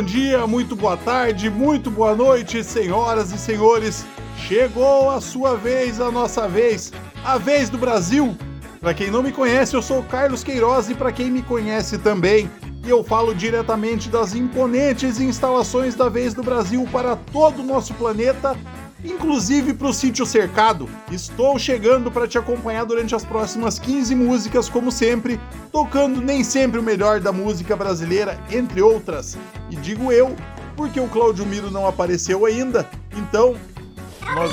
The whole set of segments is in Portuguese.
Bom dia, muito boa tarde, muito boa noite, senhoras e senhores. Chegou a sua vez, a nossa vez, a vez do Brasil. Para quem não me conhece, eu sou Carlos Queiroz e para quem me conhece também, eu falo diretamente das imponentes instalações da Vez do Brasil para todo o nosso planeta inclusive para o sítio cercado. Estou chegando para te acompanhar durante as próximas 15 músicas, como sempre, tocando nem sempre o melhor da música brasileira, entre outras. E digo eu, porque o Cláudio Miro não apareceu ainda, então. Nós...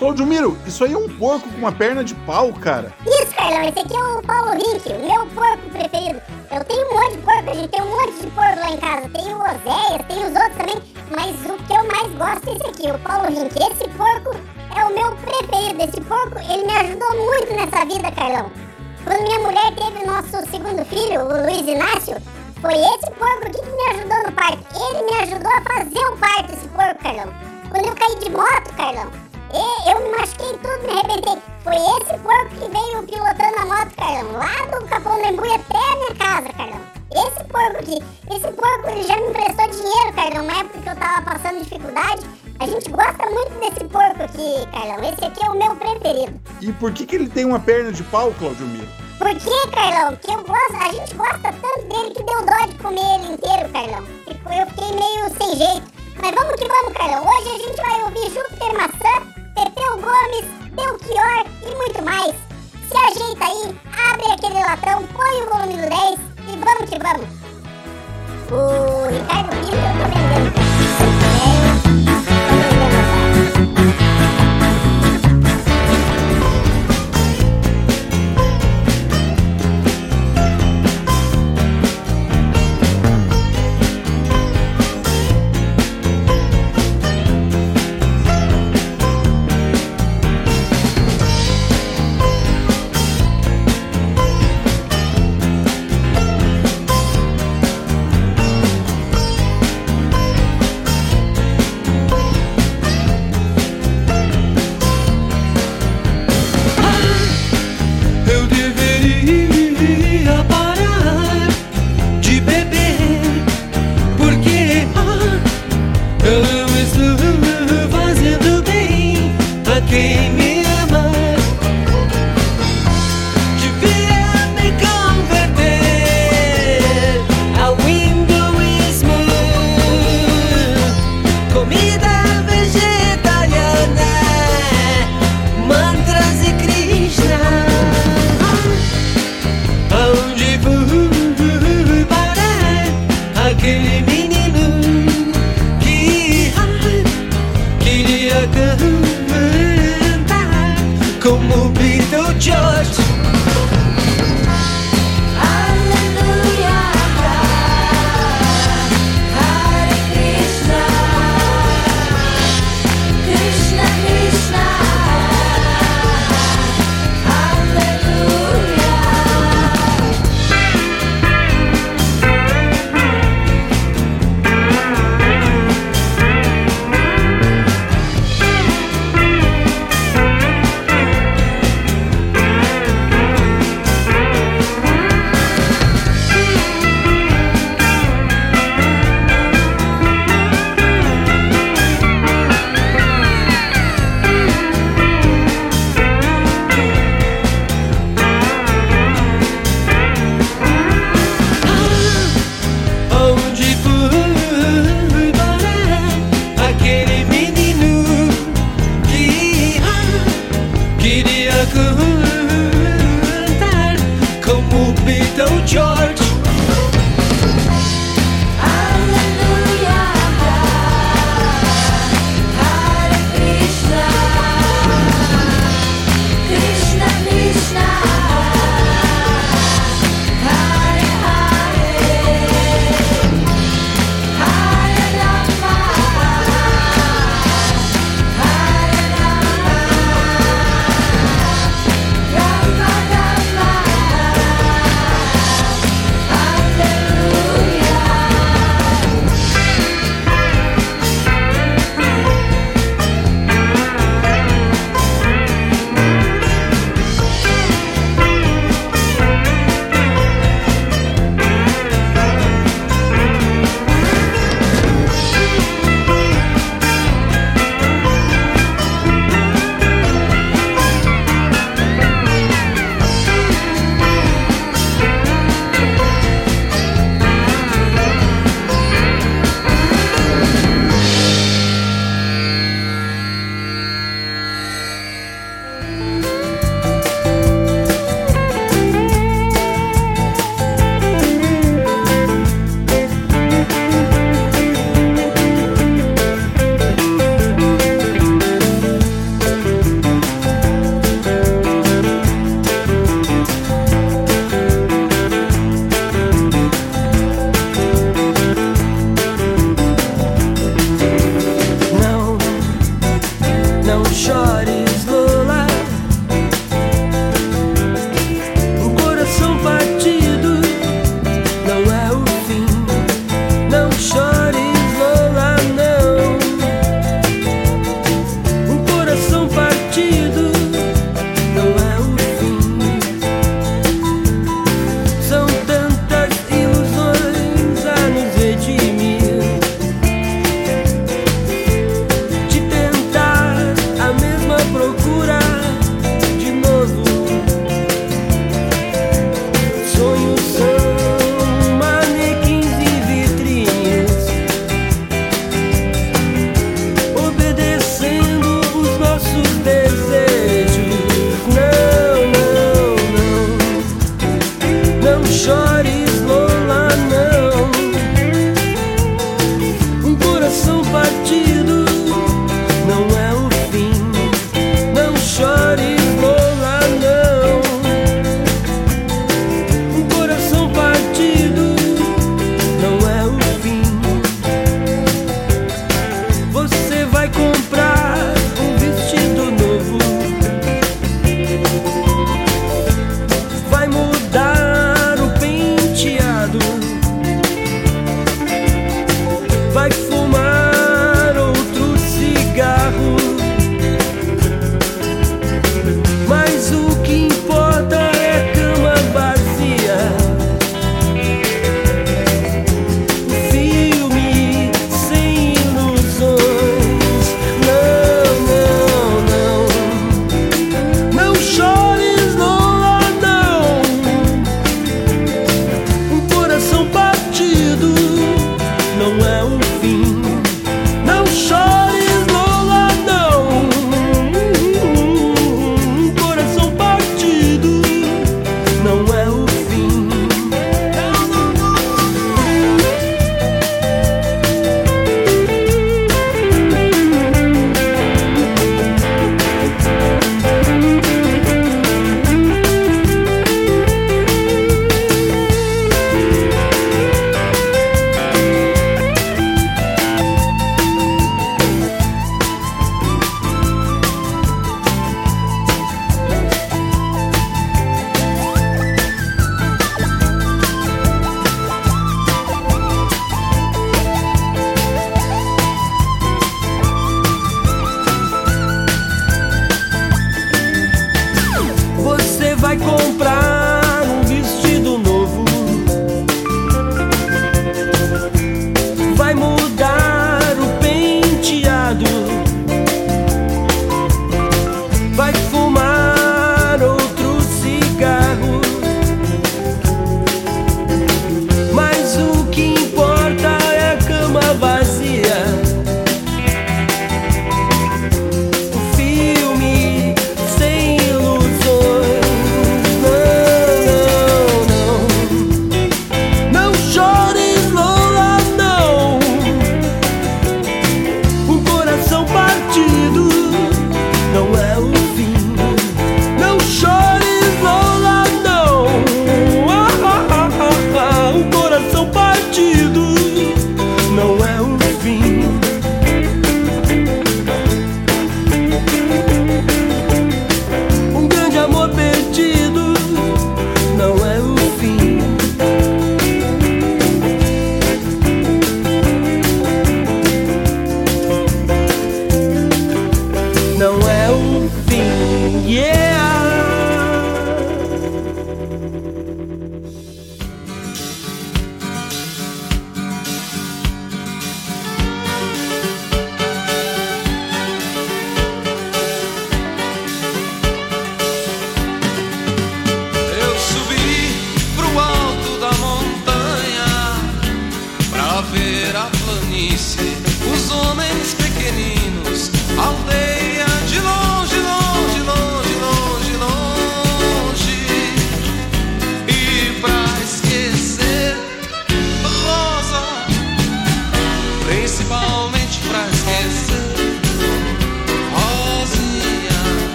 é um porco com uma perna de pau, cara. Isso, Carlão, esse aqui é o Paulo Rink, o meu porco preferido. Eu tenho um monte de porco, a gente tem um monte de porco lá em casa. Tem o Oséias, tem os outros também, mas o que eu mais gosto é esse aqui, o Paulo Rink. Esse porco é o meu preferido. Esse porco, ele me ajudou muito nessa vida, Carlão. Quando minha mulher teve o nosso segundo filho, o Luiz Inácio, foi esse porco aqui que me ajudou no parto. Ele me ajudou a fazer o parto, esse porco, Carlão. Quando eu caí de moto, Carlão, e eu me machuquei tudo, me arrebentei. Foi esse porco que veio pilotando a moto, Carlão. Lá do Capão Embu até a minha casa, Carlão. Esse porco aqui. Esse porco ele já me emprestou dinheiro, Carlão, na época que eu tava passando dificuldade. A gente gosta muito desse porco aqui, Carlão. Esse aqui é o meu preferido. E por que, que ele tem uma perna de pau, Claudio Miro? Por que, Carlão? Que eu gosto, a gente gosta tanto dele que deu dó de comer ele inteiro, Carlão. Eu fiquei meio sem jeito. Mas vamos que vamos, Carlão. Hoje a gente vai ouvir Júpiter Maçã Pepeu Gomes, Belchior e muito mais. Se ajeita aí, abre aquele latão, põe o volume do 10 e vamos que vamos. O Ricardo Pinto eu.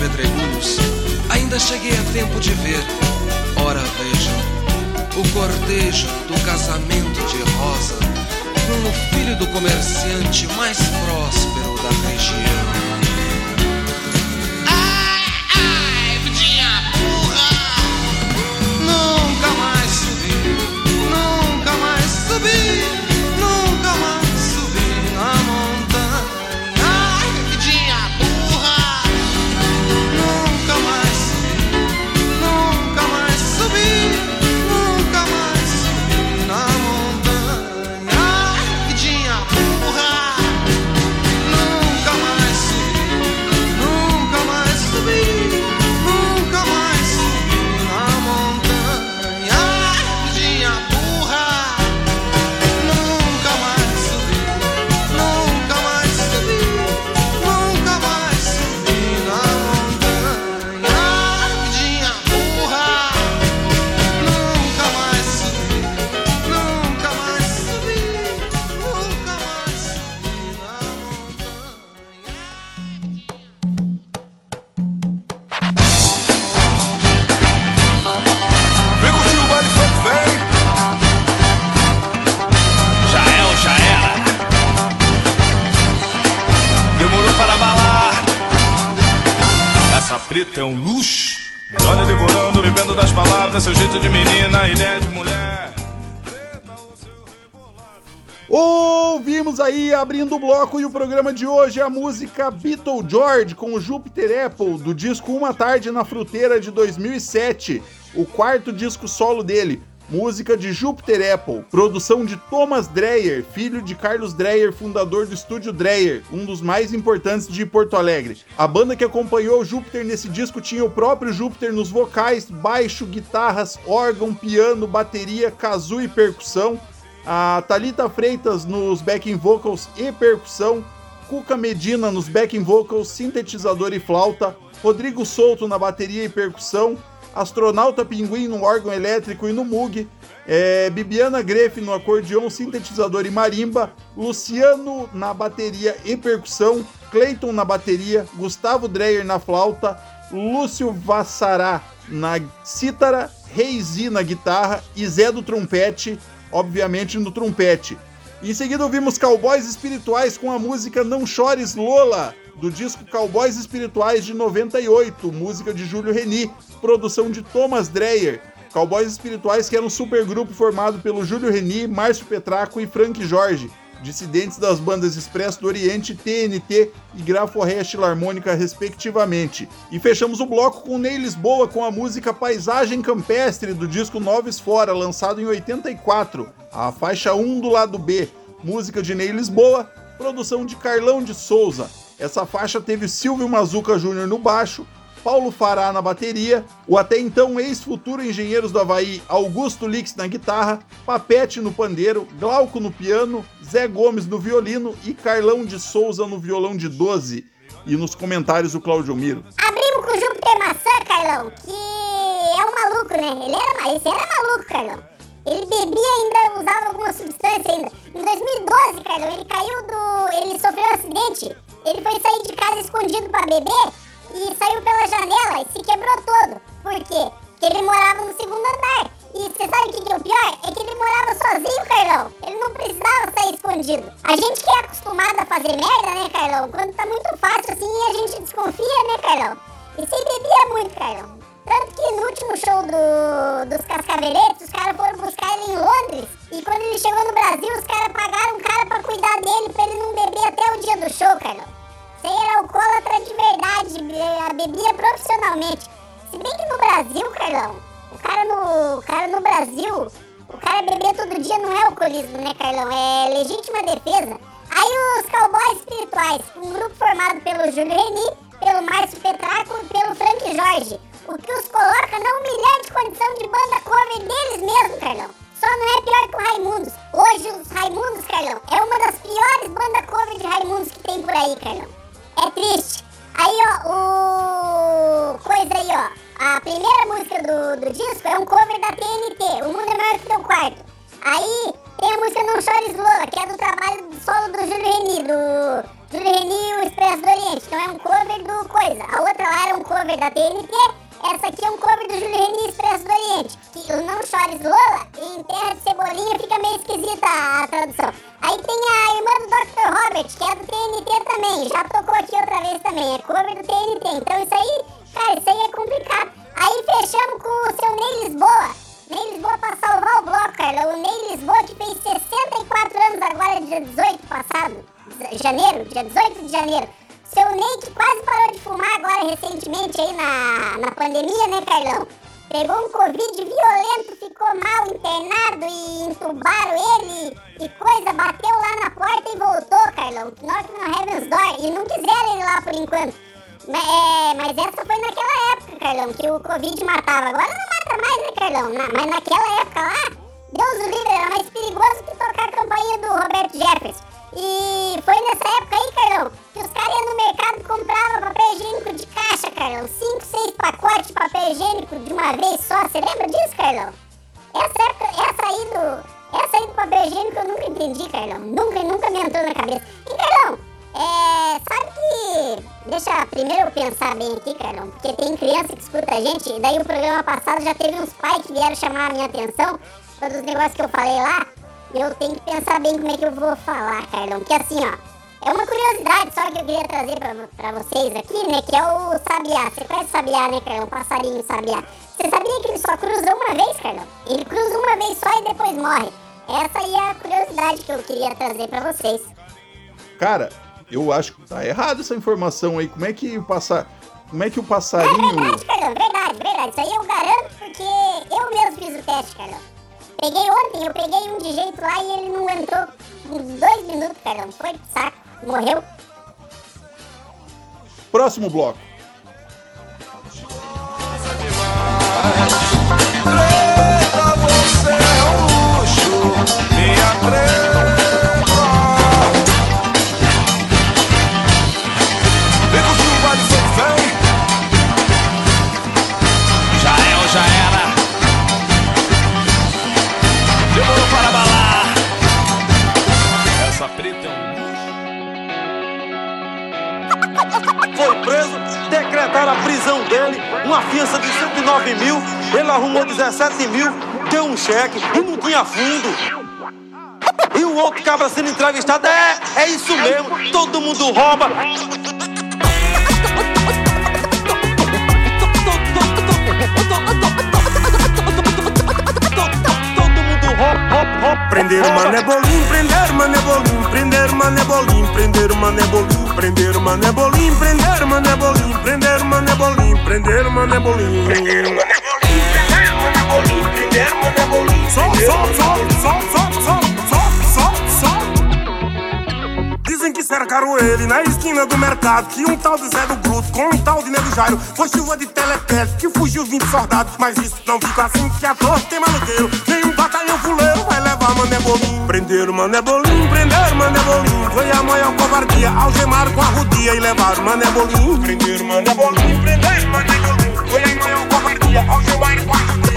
pedregulhos, ainda cheguei a tempo de ver, ora vejam, o cortejo do casamento de Rosa com o filho do comerciante mais próspero da região. Menina, ideia de mulher. Ouvimos aí, abrindo o bloco e o programa de hoje, a música Beatle George com o Jupiter Apple, do disco Uma Tarde na Fruteira de 2007, o quarto disco solo dele música de Jupiter Apple, produção de Thomas Dreyer, filho de Carlos Dreyer, fundador do estúdio Dreyer, um dos mais importantes de Porto Alegre. A banda que acompanhou Júpiter nesse disco tinha o próprio Júpiter nos vocais, baixo, guitarras, órgão, piano, bateria, kazoo e percussão, a Talita Freitas nos backing vocals e percussão, Cuca Medina nos backing vocals, sintetizador e flauta, Rodrigo Souto na bateria e percussão, Astronauta Pinguim no órgão elétrico e no Moog, é, Bibiana Greff no acordeão, sintetizador e marimba, Luciano na bateria e percussão, Clayton na bateria, Gustavo Dreyer na flauta, Lúcio Vassará na cítara, Reizi na guitarra. E Zé do trompete, obviamente no trompete. Em seguida ouvimos Cowboys Espirituais com a música Não Chores Lola, do disco Cowboys Espirituais de 98, música de Júlio Reni, produção de Thomas Dreyer. Cowboys Espirituais que era um supergrupo formado pelo Júlio Reni, Márcio Petraco e Frank Jorge, dissidentes das bandas Expresso do Oriente, TNT e Graforreia Harmônica, respectivamente. E fechamos o bloco com Ney Lisboa com a música Paisagem Campestre do disco Noves Fora, lançado em 84, a faixa 1 do lado B, música de Ney Lisboa, produção de Carlão de Souza. Essa faixa teve Silvio Mazuca Júnior no baixo, Paulo Fará na bateria, o até então ex-futuro Engenheiros do Havaí Augusto Lix na guitarra, Papete no pandeiro, Glauco no piano, Zé Gomes no violino e Carlão de Souza no violão de 12. E nos comentários o Claudio Miro. Abrimos com o Júpiter Maçã, Carlão, que é um maluco, né? Ele era, esse era maluco, Carlão. Ele bebia ainda, usava alguma substância ainda. Em 2012, Carlão, ele caiu do... ele sofreu um acidente ele foi sair de casa escondido para beber e saiu pela janela e se quebrou todo. Por quê? Porque ele morava no segundo andar. E você sabe o que, que é o pior? É que ele morava sozinho, Carlão. Ele não precisava sair escondido. A gente que é acostumado a fazer merda, né, Carlão? Quando tá muito fácil assim, a gente desconfia, né, Carlão? E você bebia muito, Carlão. Tanto que no último show do, dos Cascaveletes, os caras foram buscar ele em Londres. E quando ele chegou no Brasil, os caras pagaram um cara pra cuidar dele, pra ele não beber até o dia do show, Carlão. Você era alcoólatra de verdade, bebia profissionalmente. Se bem que no Brasil, Carlão, o cara no, o cara no Brasil, o cara beber todo dia não é alcoolismo, né, Carlão? É legítima defesa. Aí os cowboys espirituais, um grupo formado pelo Júlio Reni, pelo Márcio Petraco e pelo Frank Jorge o que os coloca na humilhante condição de banda cover deles mesmo, Carlão. Só não é pior que o Raimundos. Hoje os Raimundos, Carlão, é uma das piores bandas cover de Raimundos que tem por aí, Carlão. É triste. Aí, ó, o... Coisa aí, ó. A primeira música do, do disco é um cover da TNT, O Mundo é Maior que Teu Quarto. Aí tem a música Não Chores Lola, que é do trabalho solo do Júlio Reni, do Júlio Reni e o Expresso do Oriente. Então é um cover do Coisa. A outra lá era um cover da TNT essa aqui é um cover do Júlio Reni Expresso do Oriente. Que o Não Chores Lola, em Terra de Cebolinha, fica meio esquisita a tradução. Aí tem a irmã do Dr. Robert, que é do TNT também. Já tocou aqui outra vez também. É cover do TNT. Então isso aí, que o Covid matava. Agora não mata mais, né, Carlão? Na, mas naquela época E daí o programa passado já teve uns pais que vieram chamar a minha atenção. Todos os negócios que eu falei lá eu tenho que pensar bem como é que eu vou falar, Carlão. Que assim, ó, É uma curiosidade só que eu queria trazer pra, pra vocês aqui, né? Que é o sabiá. Você conhece o sabiá, né, Carlão? Passarinho sabiá. Você sabia que ele só cruza uma vez, Carlão? Ele cruza uma vez só e depois morre. Essa aí é a curiosidade que eu queria trazer pra vocês. Cara, eu acho que tá errado essa informação aí. Como é que o passa... Como é que o passarinho. É verdade, Isso aí eu garanto porque eu mesmo fiz o teste, Carlão. Peguei ontem, eu peguei um de jeito lá e ele não entrou em dois minutos, Carlão. Foi saco, morreu. Próximo bloco. 7 mil, deu um cheque e não tinha fundo. E o outro cabra sendo entrevistado, é, é isso mesmo, todo mundo rouba. Prender manebolim, prender manebolim, prender manebolim, prender manebolim, prender manebolim, prender manebolim, prender manebolim, prender manebolim, prender manebolim. Sol, sol, sol, sol, sol, sol, sol, sol, sol. Dizem que cercaram ele na esquina do mercado. Que um tal de Zé do Bruto com um tal de Nego Jairo. Foi chuva de telequete que fugiu 20 soldados. Mas isso não fica assim que a torre tem maluqueiro. Nenhum batalhão fuleiro vai levar Mané Bolim. Prenderam Mané Bolim, prenderam Mané Bolim. Foi a maior covardia. Algemaram com a rodia e levaram Mané Bolim. Prenderam Mané Bolim, prenderam Mané Bolim. Foi a maior covardia. Algemaram com a rodia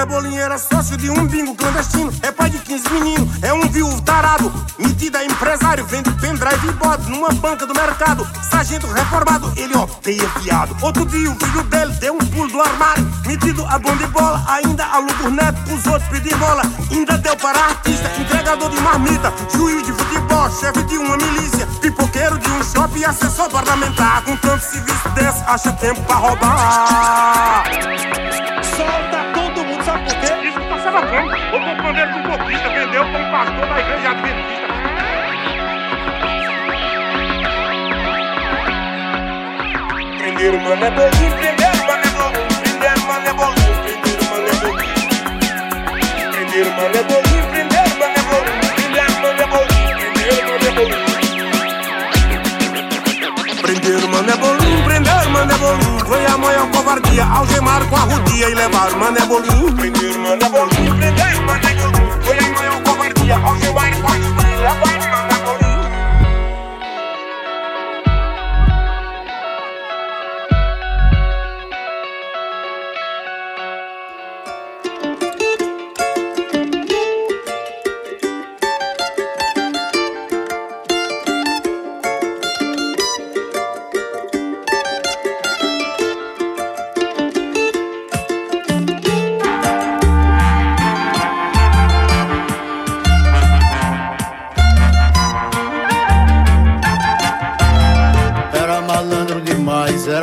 rouba. Mané Bolinha era sócio de um bingo clandestino. É pai de 15 meninos, é um viúvo tarado. Metido a empresário, vende pendrive e bode numa banca do mercado. Sargento reformado, ele odeia fiado. Outro dia o filho dele deu um pulo do armário. Metido a bom de bola, ainda aluga os netos pros outros pedir bola. Ainda deu para artista, entregador de marmita, juiz de futebol, chefe de uma milícia, pipoqueiro de um shopping e assessor parlamentar. Com tanto serviço desse, acha tempo pra roubar. Solta porque isso está se alocando. Eu comprando ele com um botista, vendeu para um pastor da igreja adventista. Primeiro mano é bonzinho, primeiro mano é bonzinho, primeiro mano é bonzinho, primeiro mano é bonzinho. Primeiro mano é bonzinho, primeiro mano é bonzinho, primeiro mano é bonzinho, primeiro mano é bonzinho a maior covardia, algemaram com a rodia e levaram mané bolinho. Prenderam mané bolinho, prenderam mané bolinho. Foi a maior covardia, algemaram com a rodia e levaram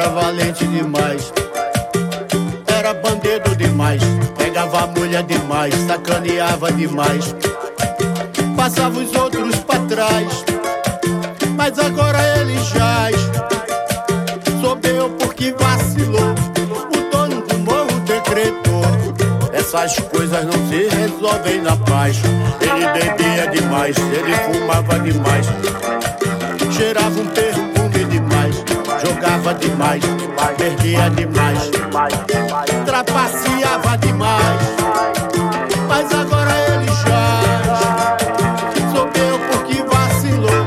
era valente demais. Era bandido demais, pegava a mulher demais, sacaneava demais. Passava os outros pra trás, mas agora ele jaz. Soubeu porque vacilou, o dono do morro decretou. Essas coisas não se resolvem na paz. Ele bebia demais, ele fumava demais cheirava um demais, jogava demais, perdia demais, trapaceava demais. Mas agora ele já soubeu porque vacilou.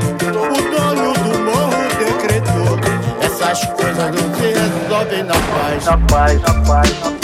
O dono do morro decretou. Essas coisas não se resolvem na paz. Na paz, na paz, na paz.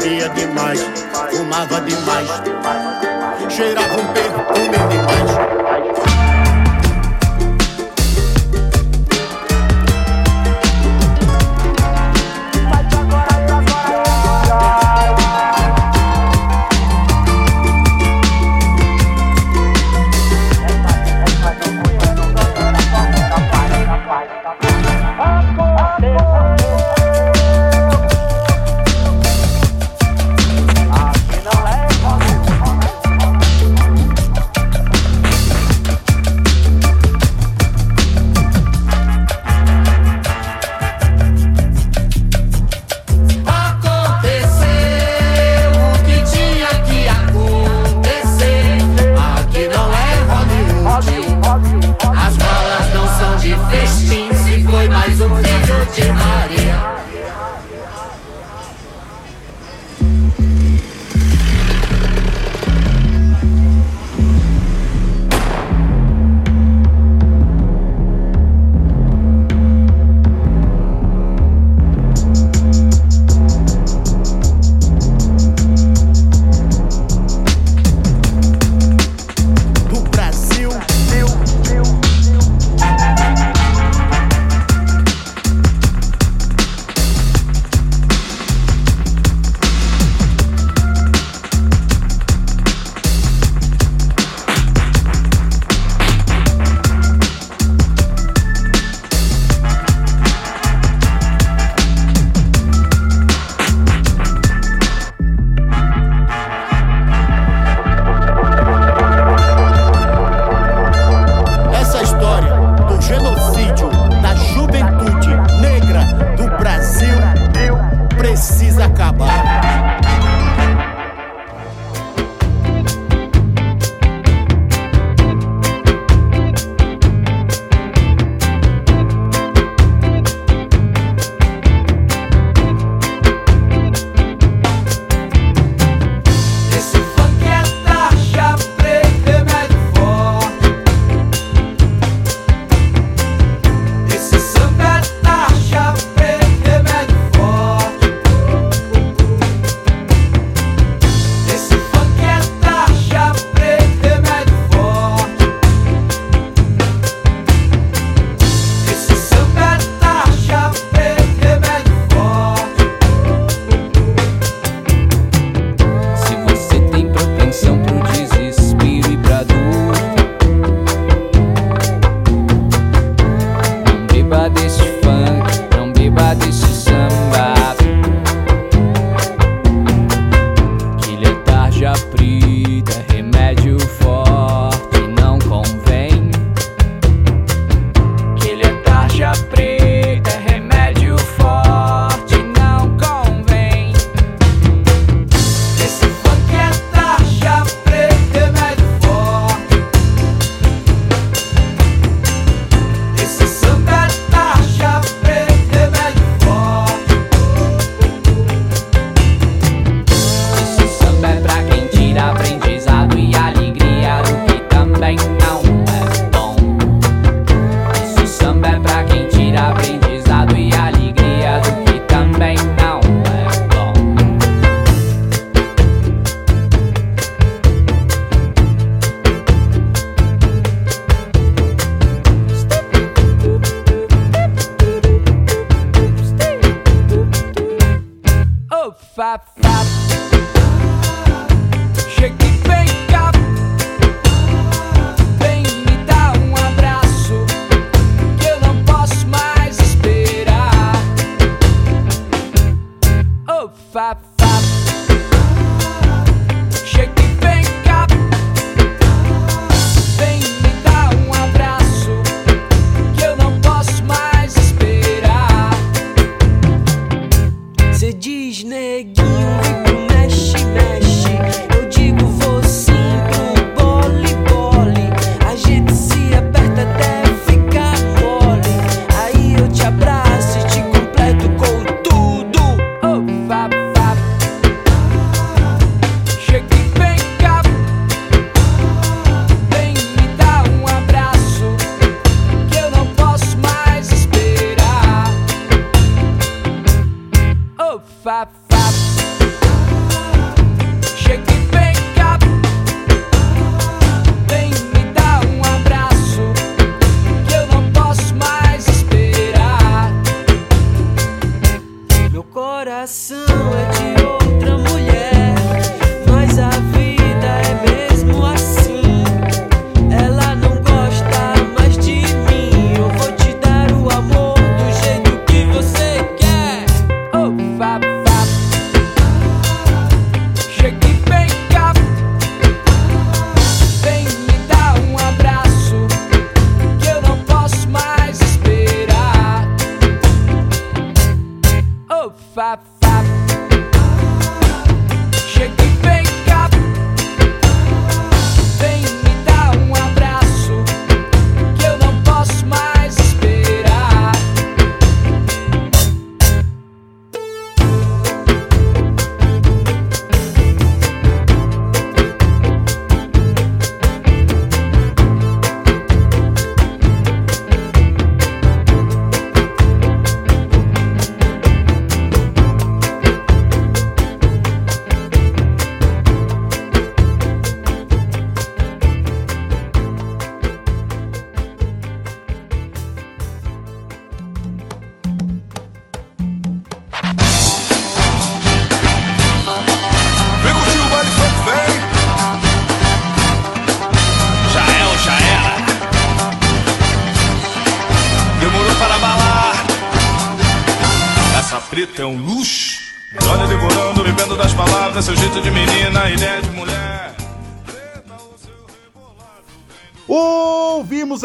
bebia demais, fumava demais, cheirava um perfume comia demais.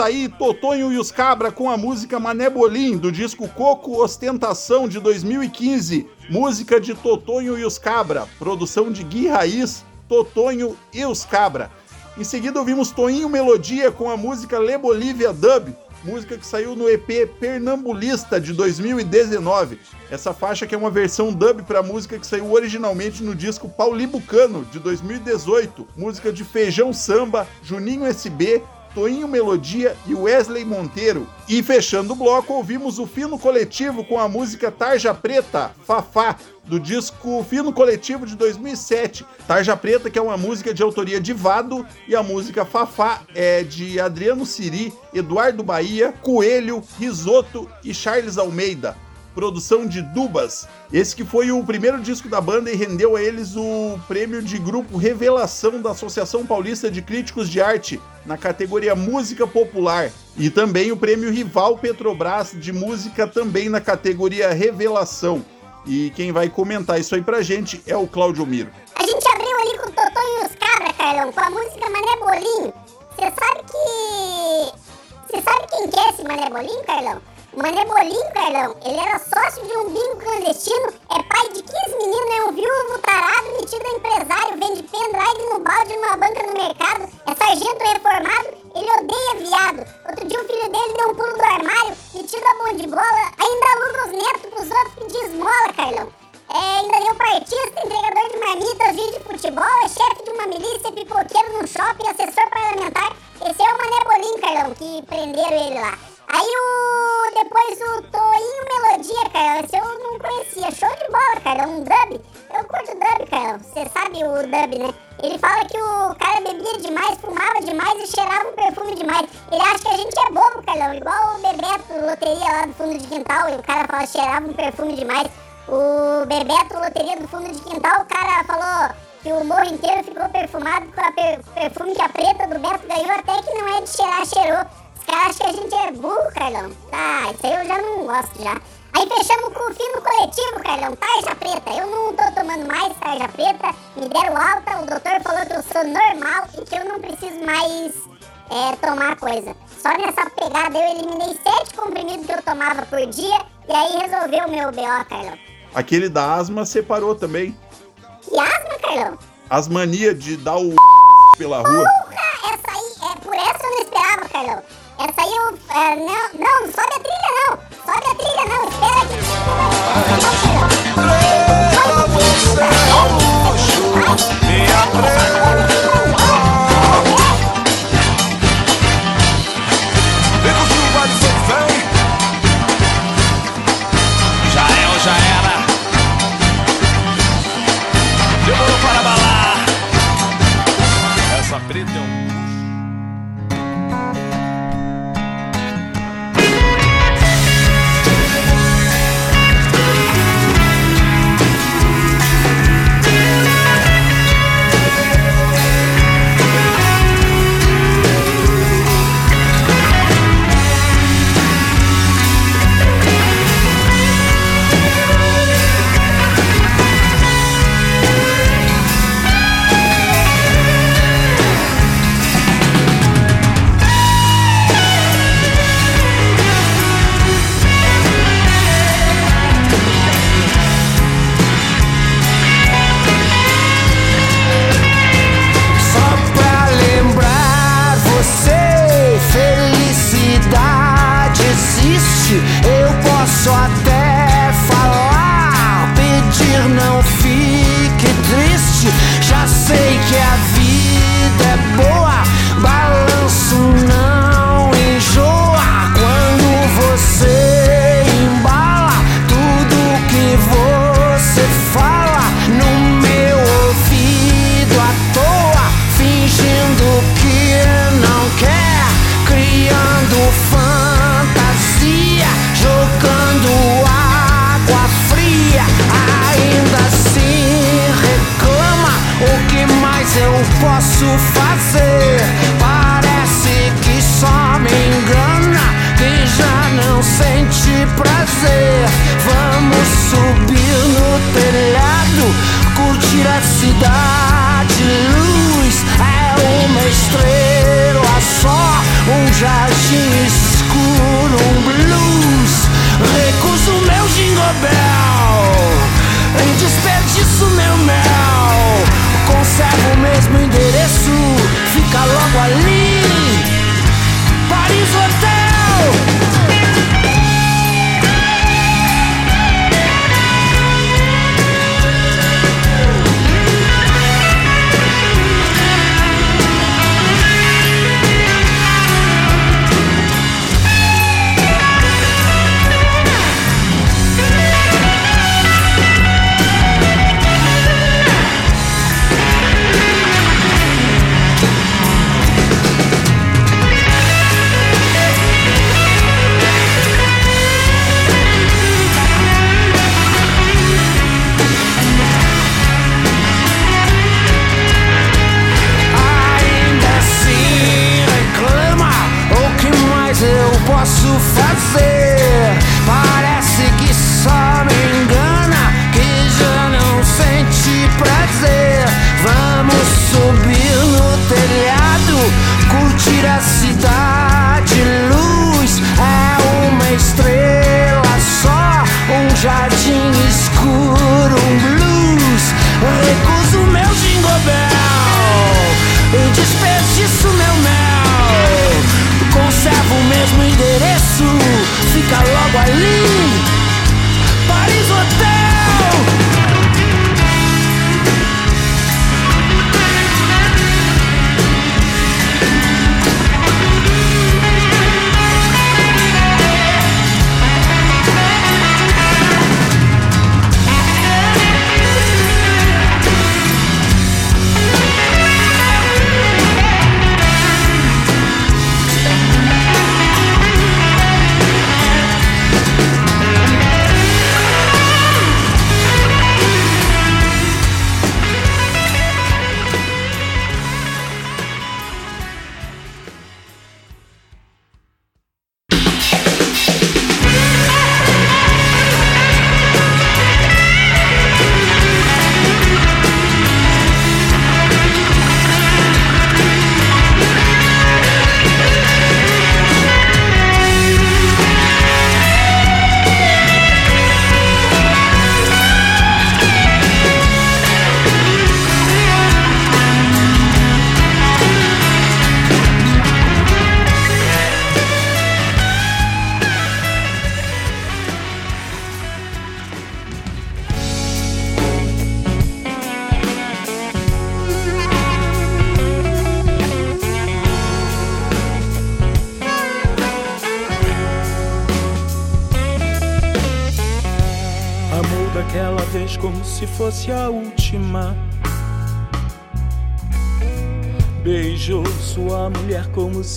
Aí Totonho e os Cabra com a música Mané Bolim, do disco Coco Ostentação de 2015. Música de Totonho e os Cabra, produção de Gui Raiz, Totonho e os Cabra. Em seguida ouvimos Toinho Melodia com a música Le Bolívia Dub, música que saiu no EP Pernambulista de 2019. Essa faixa que é uma versão dub para música que saiu originalmente no disco Paulibucano de 2018, música de Feijão Samba, Juninho SB, Toinho Melodia e Wesley Monteiro. E fechando o bloco, ouvimos o Fino Coletivo com a música Tarja Preta, Fafá, do disco Fino Coletivo de 2007. Tarja Preta, que é uma música de autoria de Vado, e a música Fafá é de Adriano Siri, Eduardo Bahia, Coelho, Risoto e Charles Almeida produção de Dubas. Esse que foi o primeiro disco da banda e rendeu a eles o prêmio de grupo Revelação da Associação Paulista de Críticos de Arte na categoria Música Popular e também o prêmio Rival Petrobras de música também na categoria Revelação. E quem vai comentar isso aí pra gente é o Claudio Miro. A gente abriu ali com o Totonho e os Cabra, Carlão, com a música Mané Bolinho. Você sabe que... Você sabe quem que é esse Mané Bolinho, Carlão? O Mané Bolinho, Carlão, ele era sócio de um bingo clandestino, é pai de 15 meninos, é um viúvo tarado, metido a empresário, vende pendrive no balde numa banca no mercado, é sargento reformado, ele odeia viado. Outro dia o filho dele deu um pulo do armário, metido a bom de bola, ainda aluga os netos pros outros pedir esmola, Carlão. É, ainda deu partista, entregador de marmitas, vídeo de futebol, é chefe de uma milícia, pipoqueiro no shopping, assessor parlamentar. Esse é o Mané Bolinho, Carlão, que prenderam ele lá. Aí o. Depois o Toinho Melodia, Carlão. Esse eu não conhecia. Show de bola, Carlão. Um dub. Eu curto dub, Carlão. Você sabe o dub, né? Ele fala que o cara bebia demais, fumava demais e cheirava um perfume demais. Ele acha que a gente é bobo, Carlão. Igual o Bebeto, loteria lá do fundo de quintal. E o cara fala cheirava um perfume demais. O Bebeto, loteria do fundo de quintal, o cara falou que o morro inteiro ficou perfumado com o per perfume que a preta do Beto ganhou, até que não é de cheirar, cheirou. Caras acham que a gente é burro, Carlão. Tá, isso aí eu já não gosto já. Aí fechamos com o fino coletivo, Carlão, tarja preta. Eu não tô tomando mais tarja preta, me deram alta, o doutor falou que eu sou normal e que eu não preciso mais é, tomar coisa. Só nessa pegada eu eliminei sete comprimidos que eu tomava por dia e aí resolveu o meu BO, Carlão. Aquele da asma separou também. Que asma, Carlão? As manias de dar o pela rua. Porra, essa aí, é, por essa eu não esperava, Carlão. Essa aí eu. É, não, não, sobe a trilha não. Sobe a trilha não, espera aqui.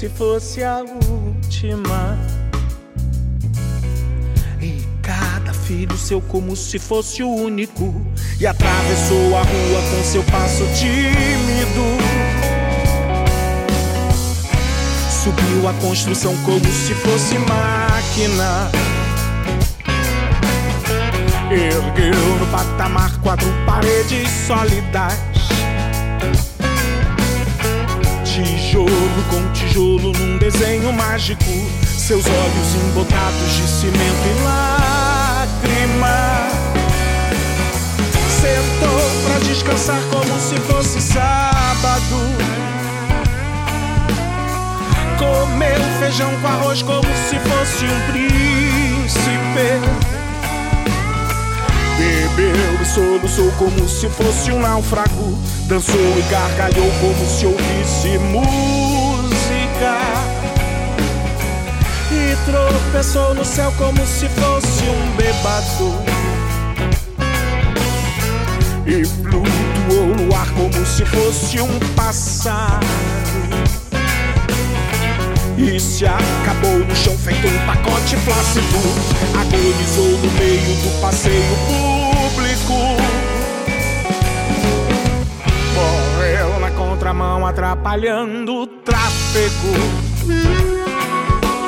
Se fosse a última. E cada filho seu como se fosse o único. E atravessou a rua com seu passo tímido. Subiu a construção como se fosse máquina. Ergueu no patamar quatro paredes sólidas. Tijolo com tijolo num desenho mágico. Seus olhos embotados de cimento e lágrima. Sentou pra descansar como se fosse sábado. Comeu feijão com arroz como se fosse um príncipe. Bebeu e soluçou como se fosse um náufrago. Dançou e gargalhou como se ouvisse música. E tropeçou no céu como se fosse um bebado. E flutuou no ar como se fosse um pássaro. E se acabou no chão feito um pacote plácido Agonizou no meio do passeio público. Morreu na contramão atrapalhando o tráfego.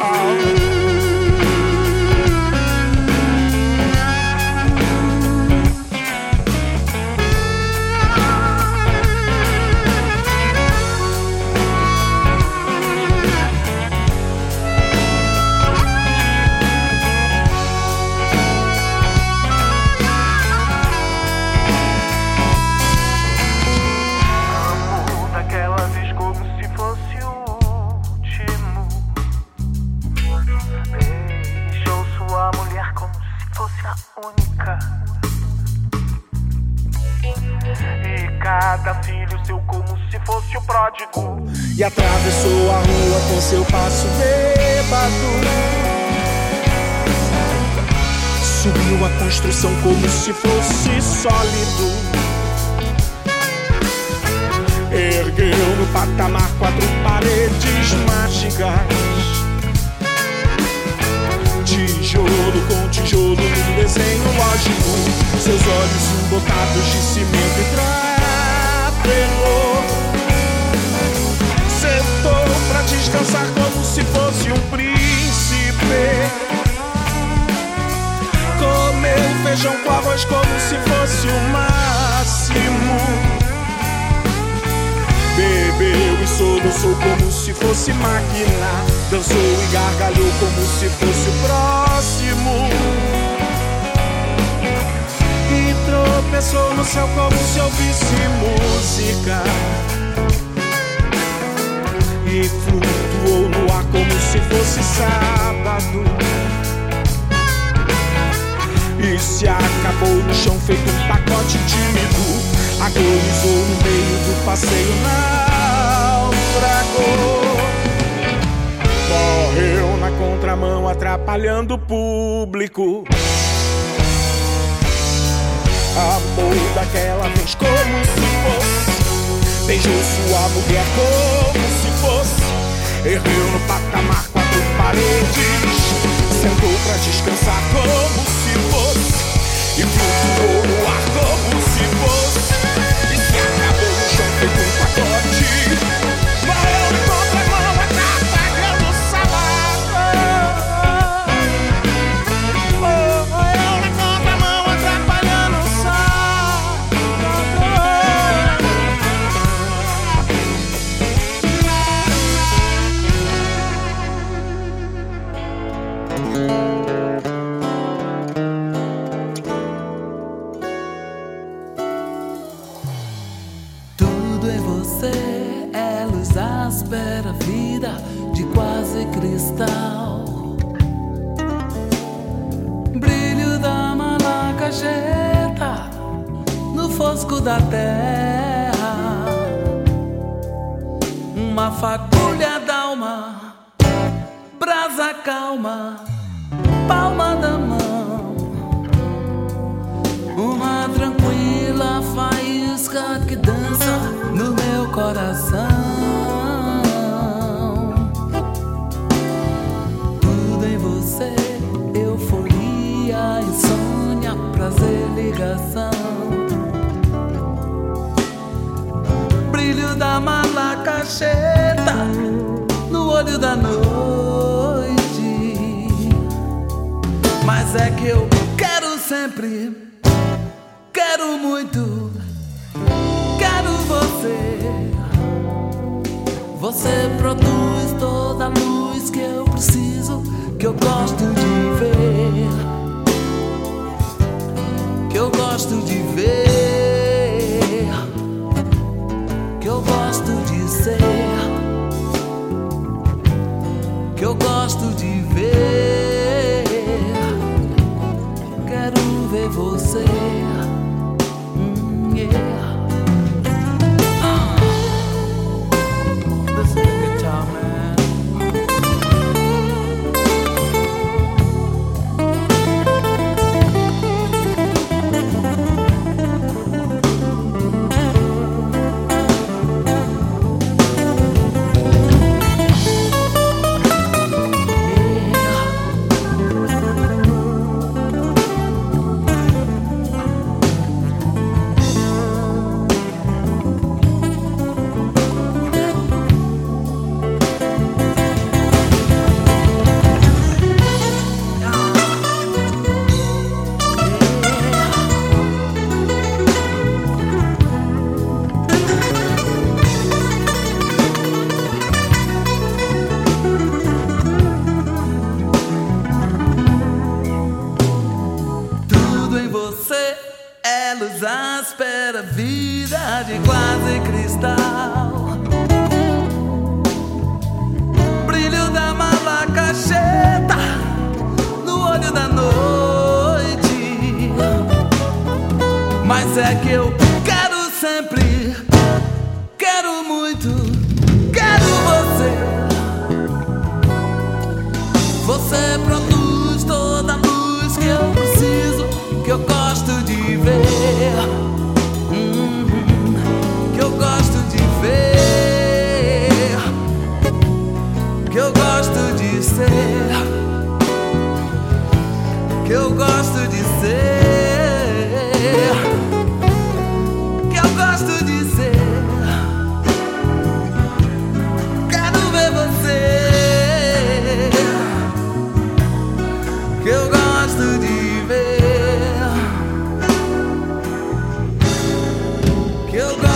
Daquela E atravessou a rua com seu passo bêbado Subiu a construção como se fosse sólido Ergueu no patamar quatro paredes mágicas. Tijolo com tijolo num desenho lógico. Seus olhos embotados de cimento e tráfego. Descansar como se fosse um príncipe. Comeu feijão com arroz como se fosse o máximo. Bebeu e soluçou como se fosse máquina. Dançou e gargalhou como se fosse o próximo. E tropeçou no céu como se ouvisse música. E flutuou no ar como se fosse sábado. E se acabou no chão feito um pacote tímido Agonizou no meio do passeio naufragou Morreu na contramão atrapalhando o público Amou daquela vez como se fosse Beijou sua mulher como se fosse Ergueu no patamar quatro paredes Sentou pra descansar como se fosse E flutuou no ar como se fosse sempre, quero muito, quero você. Você produz toda a luz que eu preciso, que eu gosto de ver, que eu gosto de ver, que eu gosto de ser, que eu gosto de você. Luz áspera, vida de quase cristal. Brilho da malacacheta no olho da noite. Mas é que eu Que eu gosto de ser. Quero ver você que eu gosto de ver, que eu gosto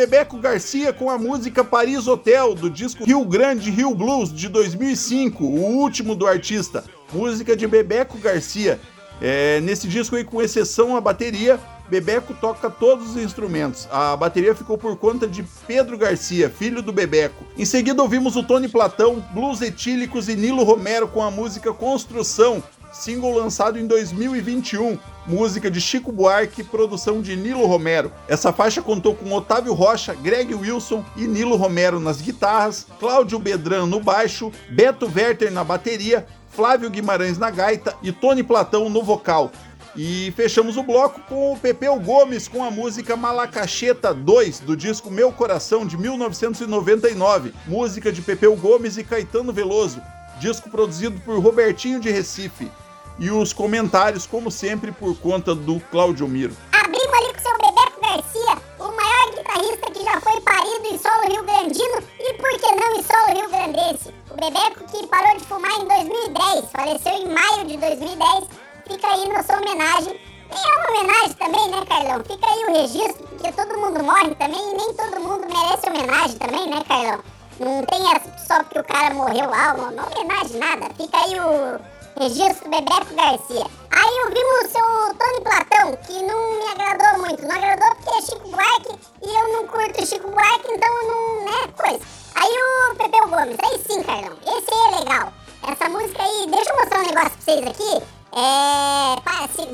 Bebeco Garcia com a música Paris Hotel, do disco Rio Grande Rio Blues de 2005, o último do artista. Música de Bebeco Garcia. É, nesse disco aí, com exceção a bateria, Bebeco toca todos os instrumentos. A bateria ficou por conta de Pedro Garcia, filho do Bebeco. Em seguida ouvimos o Tony Platão, Blues Etílicos e Nilo Romero com a música Construção, single lançado em 2021, música de Chico Buarque, produção de Nilo Romero. Essa faixa contou com Otávio Rocha, Greg Wilson e Nilo Romero nas guitarras, Cláudio Bedran no baixo, Beto Werther na bateria, Flávio Guimarães na gaita e Tony Platão no vocal. E fechamos o bloco com o Pepeu Gomes com a música Malacacheta 2 do disco Meu Coração de 1999, música de Pepeu Gomes e Caetano Veloso, disco produzido por Robertinho de Recife. E os comentários, como sempre, por conta do Claudio Miro. Abrimos ali com o seu Bebeco Garcia, o maior guitarrista que já foi parido em solo rio-grandino e por que não em solo rio-grandense. O Bebeco que parou de fumar em 2010, faleceu em maio de 2010, fica aí nossa homenagem. É uma homenagem também, né, Carlão? Fica aí o registro, porque todo mundo morre também e nem todo mundo merece homenagem também, né, Carlão? Não tem essa só porque o cara morreu uma, uma homenagem, nada. Fica aí o registro do Bebeco Garcia. Aí ouvimos o seu Tony Platão, que não me agradou muito. Não agradou porque é Chico Buarque e eu não curto Chico Buarque, então não, né, coisa. Aí o Pepeu Gomes, aí sim, Carlão, esse aí é legal. Essa música aí, deixa eu mostrar um negócio pra vocês aqui. É.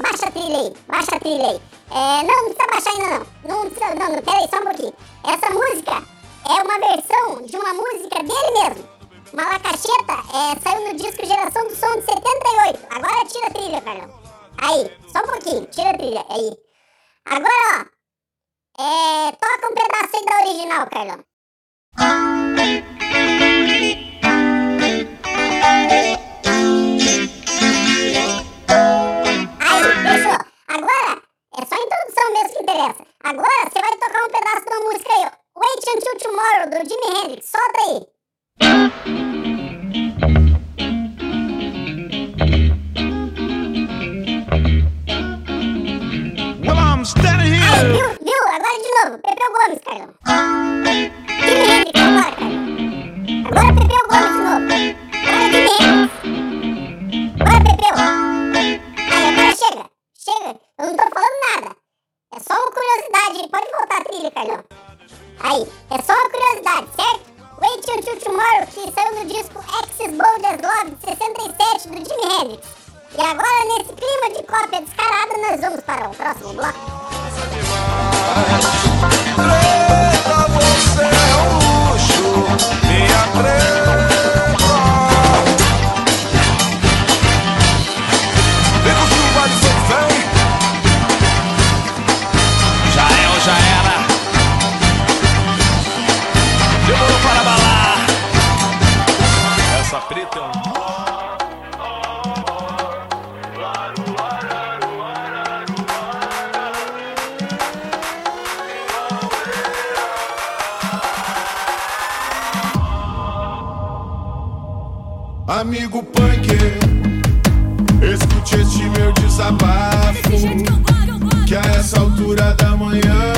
Baixa a trilha aí, baixa a trilha aí. É, não, não precisa baixar ainda não. Não precisa, não, não, pera aí, só um pouquinho. Essa música é uma versão de uma música dele mesmo. Malacacheta é, saiu no disco Geração do Som de 78. Agora tira a trilha, Carlão. Aí, só um pouquinho, tira a trilha, aí. Agora, ó. É, toca um pedaço aí da original, Carlão. Aí, fechou. Agora, é só a introdução mesmo que interessa. Agora, você vai tocar um pedaço uma música aí, ó. Wait Until Tomorrow, do Jimi Hendrix. Solta aí. Well, I'm standing Aí, here. viu? Viu? Agora de novo. Pepeu Gomes, Carlão. Jimi Hendrix, agora, Carlão. Agora Pepeu Gomes de novo. Agora Jimi Hendrix. Agora Pepeu. Aí, agora chega. Chega. Eu não tô falando nada. É só uma curiosidade. Pode voltar a trilha, Carlão. Aí, é só uma curiosidade, certo? Wait Until Tomorrow, que saiu no disco Axis Bold as Love de 67 do Jimi Hendrix. E agora, nesse clima de cópia descarada, nós vamos para o próximo bloco. Você é um luxo, minha. Amigo punk, escute este meu desabafo. Que a essa altura da manhã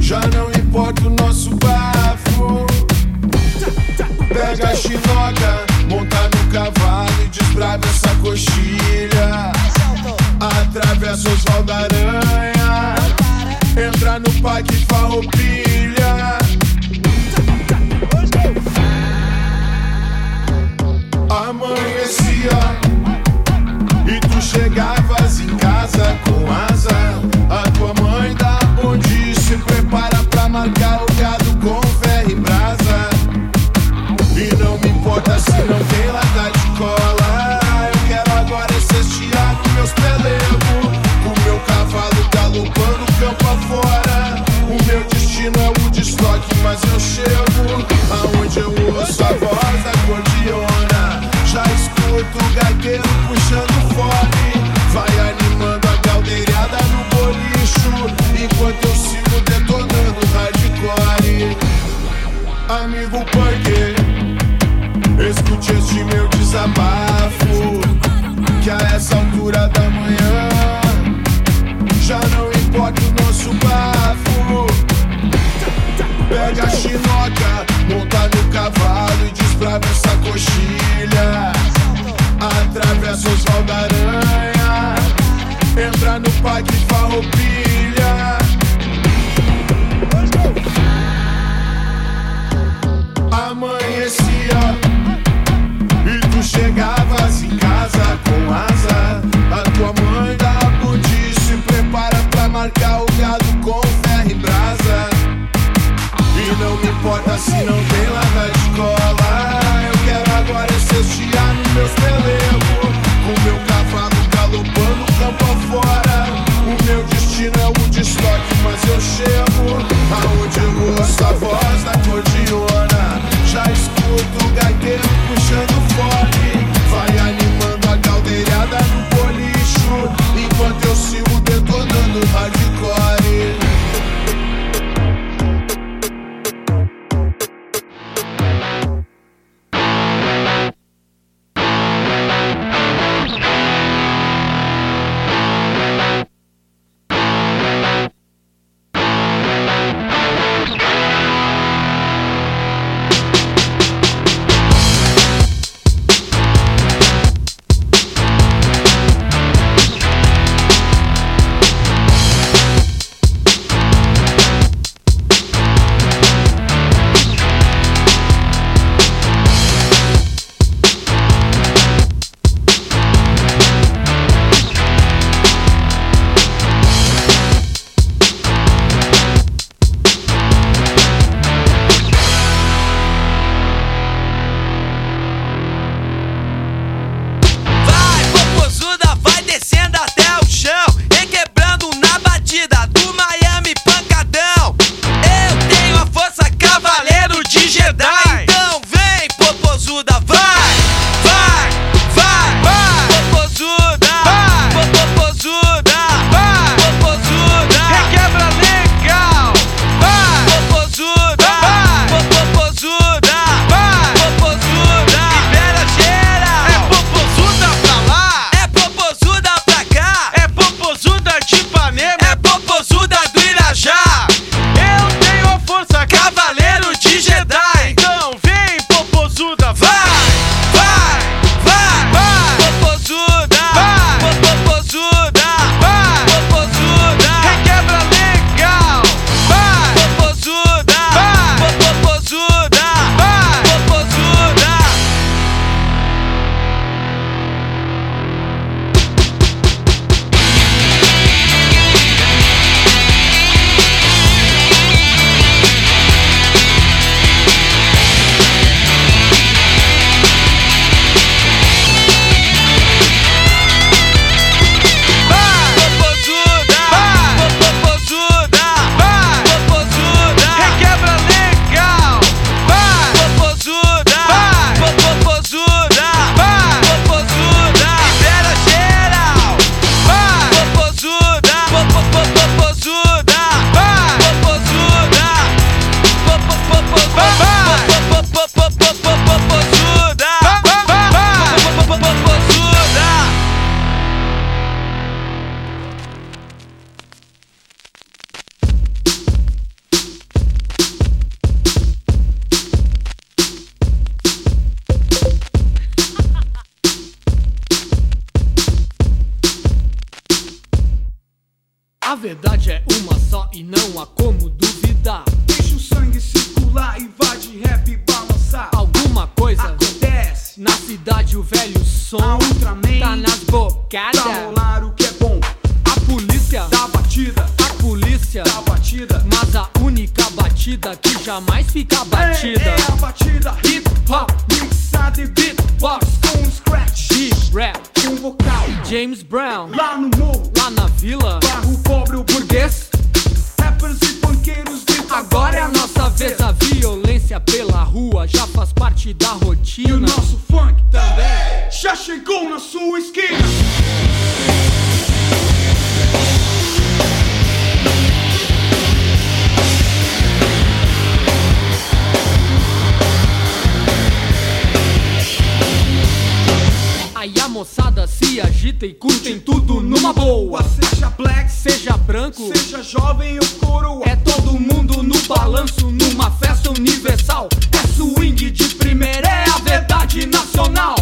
já não importa o nosso bafo. Pega a chinoca, monta no cavalo e desbrava essa coxilha. Atravessa os aranha, entra no parque farroupilha. Chegavas em casa com asa. A tua mãe da onde se prepara pra marcar o gado com ferro e brasa. E não me importa se não tem lata de cola. Eu quero agora é cestear com meus pelegos. O meu cavalo galopando campo afora. O meu destino é o destoque, mas eu chego aonde eu ouço a voz desabafo. Que a essa altura da manhã já não importa o nosso bafo. Pega a chinoca, monta no cavalo e desbrava essa coxilha. Atravessa os da aranha, entra no parque farroupilha. Aonde eu ouço a voz da boa. Seja black, Seja branco, seja jovem ou coroa. é todo mundo no balanço numa festa universal. É swing de primeira, é a verdade nacional.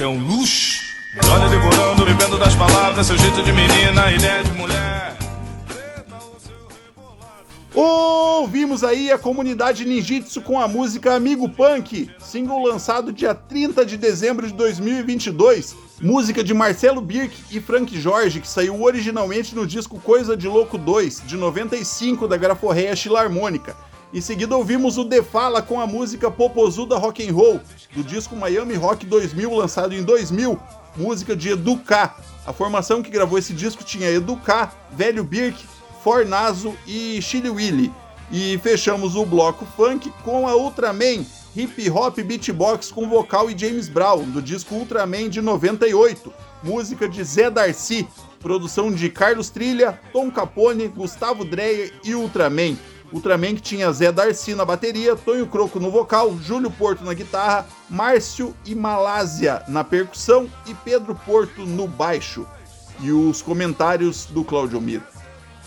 É um luxo. Olha devorando, bebendo das palavras, seu jeito de menina, ideia de mulher. Ouvimos aí a comunidade ninjitsu com a música Amigo Punk, single lançado dia 30 de dezembro de 2022. Música de Marcelo Birk e Frank Jorge, que saiu originalmente no disco Coisa de Louco 2, de 95, da Graforreia Filarmônica. Em seguida ouvimos o The Fala com a música Popozuda Rock and Roll, do disco Miami Rock 2000, lançado em 2000, música de Educar. A formação que gravou esse disco tinha Educar, Velho Birk, Fornazo e Chili Willy. E fechamos o bloco funk com a Ultraman, hip hop beatbox com vocal e James Brown, do disco Ultraman de 98, música de Zé Darcy, produção de Carlos Trilha, Tom Capone, Gustavo Dreyer e Ultraman. Ultraman que tinha Zé Darcy na bateria, Tonho Croco no vocal, Júlio Porto na guitarra, Márcio e Malásia na percussão e Pedro Porto no baixo. E os comentários do Claudio Miro.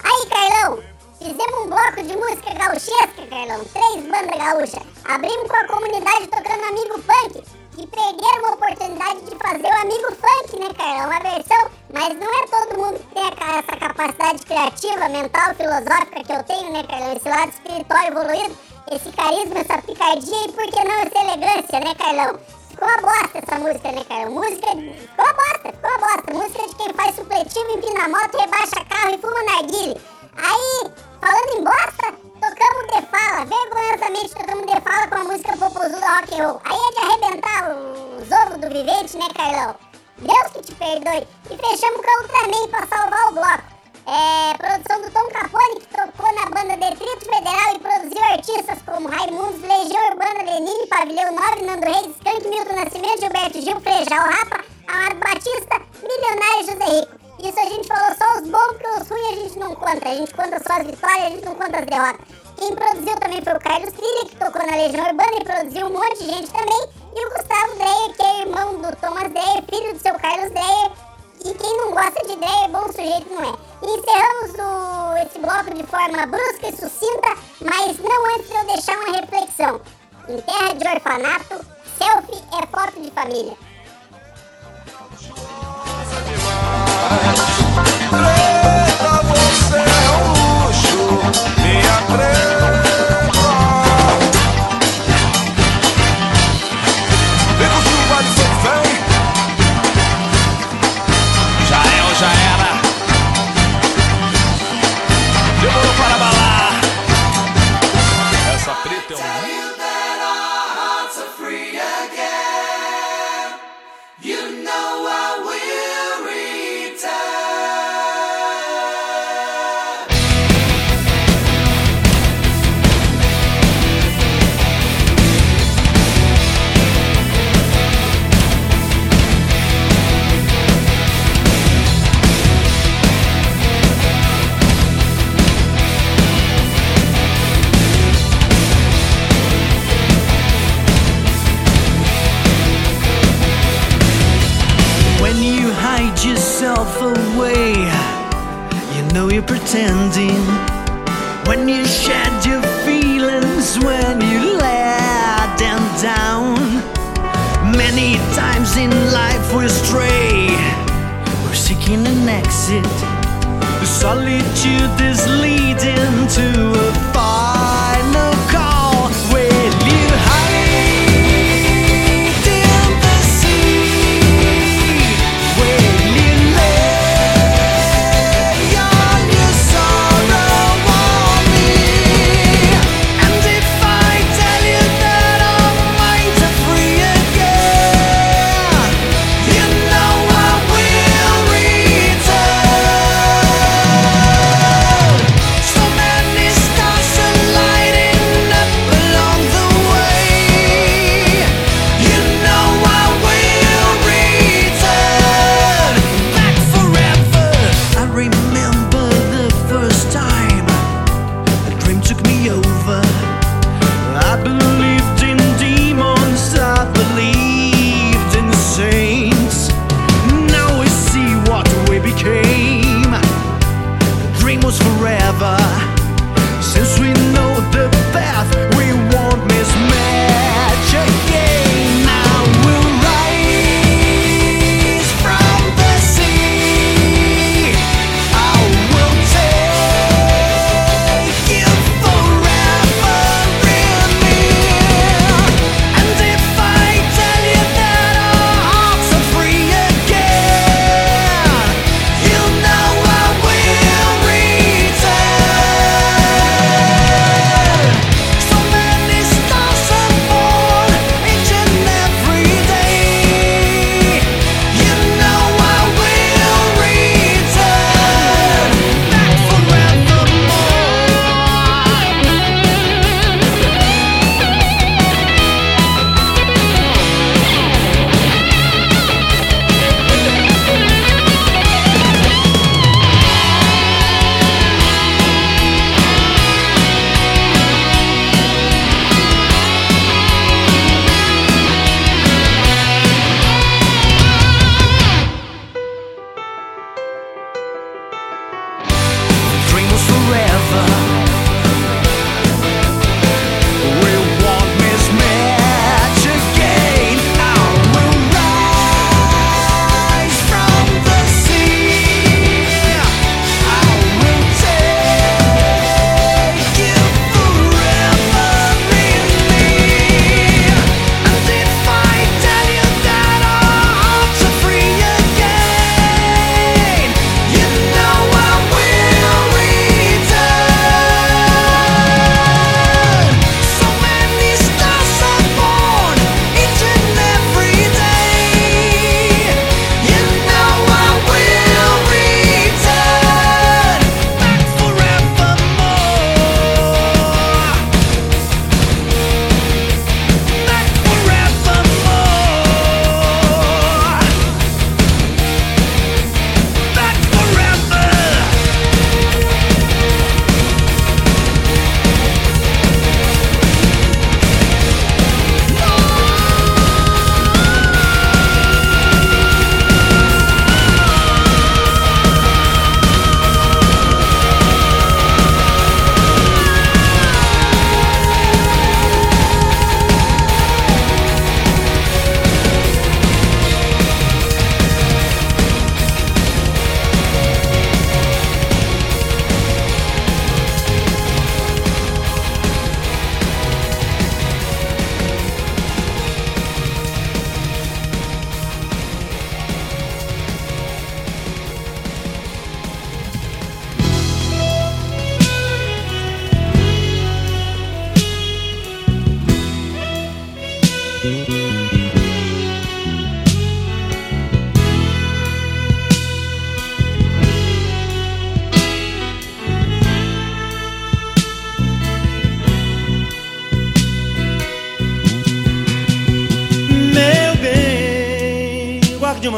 Aí, Carlão, fizemos um bloco de música gauchesca, Carlão. Três bandas gaúchas. Abrimos com a comunidade tocando Amigo Funk. Que perderam a oportunidade de fazer o Amigo Funk, né, Carlão? Uma versão, mas não é todo mundo que tem essa capacidade criativa, mental, filosófica que eu tenho, né, Carlão? Esse lado espiritual evoluído, esse carisma, essa picardia e, por que não, essa elegância, né, Carlão? ficou uma bosta essa música, né, cara? Música. Ficou uma bosta, ficou uma bosta. Música de quem faz supletivo, empina moto, rebaixa carro e fuma narguile. Aí, falando em bosta, tocamos The Fala, vergonhosamente tocamos The Fala com a música popozuda rock and roll. Aí é de arrebentar os ovos do vivente, né, Carlão? Deus que te perdoe. E fechamos com a Ultraman pra salvar o bloco. É, produção do Tom Capone, que tocou na banda Detrito Federal e produziu artistas como Raimundos, Legião Urbana, Lenine, Pavilhão 9, Nando Reis, Skank, Milton Nascimento, Gilberto Gil, Frejal, Rapa, Amado Batista, Milionário José Rico. Isso a gente falou só os bons, porque os ruins a gente não conta. A gente conta só as vitórias, a gente não conta as derrotas. Quem produziu também foi o Carlos Trilha, que tocou na Legião Urbana e produziu um monte de gente também. E o Gustavo Dreyer, que é irmão do Thomas Dreyer, filho do seu Carlos Dreyer. E quem não gosta de Dreyer, bom sujeito não é. E encerramos o- esse bloco de forma brusca e sucinta, mas não antes de eu deixar uma reflexão. Em terra de orfanato, selfie é foto de família. Minha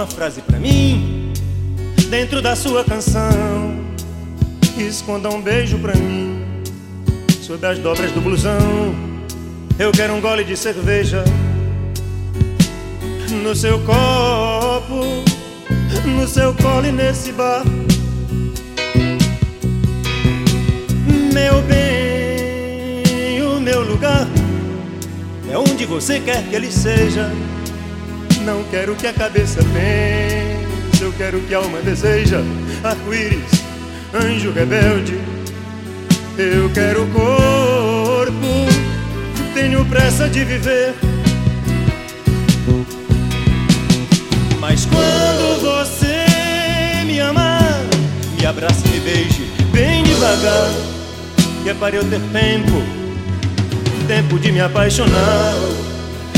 uma frase pra mim dentro da sua canção. Esconda um beijo pra mim sob as dobras do blusão. Eu quero um gole de cerveja no seu copo, no seu colo e nesse bar. Meu bem, o meu lugar é onde você quer que ele seja. Não quero que a cabeça pense, eu quero que a alma deseja. Arco-íris, anjo rebelde, eu quero o corpo, tenho pressa de viver. Mas quando você me amar, me abrace e me beije bem devagar, que é para eu ter tempo Tempo de me apaixonar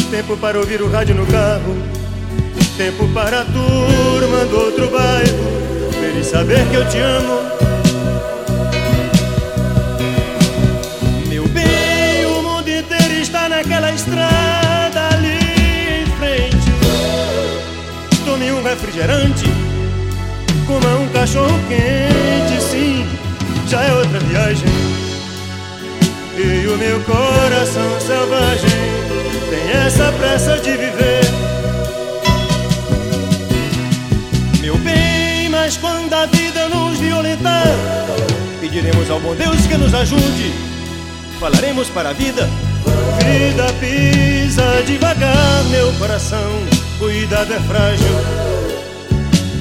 Tempo para ouvir o rádio no carro Tempo para a turma do outro bairro. E saber que eu te amo. Meu bem, o mundo inteiro está naquela estrada ali em frente. Tome um refrigerante Coma um cachorro quente, sim Já é outra viagem. E o meu coração selvagem tem essa pressa de viver. Mas quando a vida nos violentar, pediremos ao bom Deus que nos ajude. Falaremos para a vida. Vida pisa devagar, meu coração, cuidado é frágil.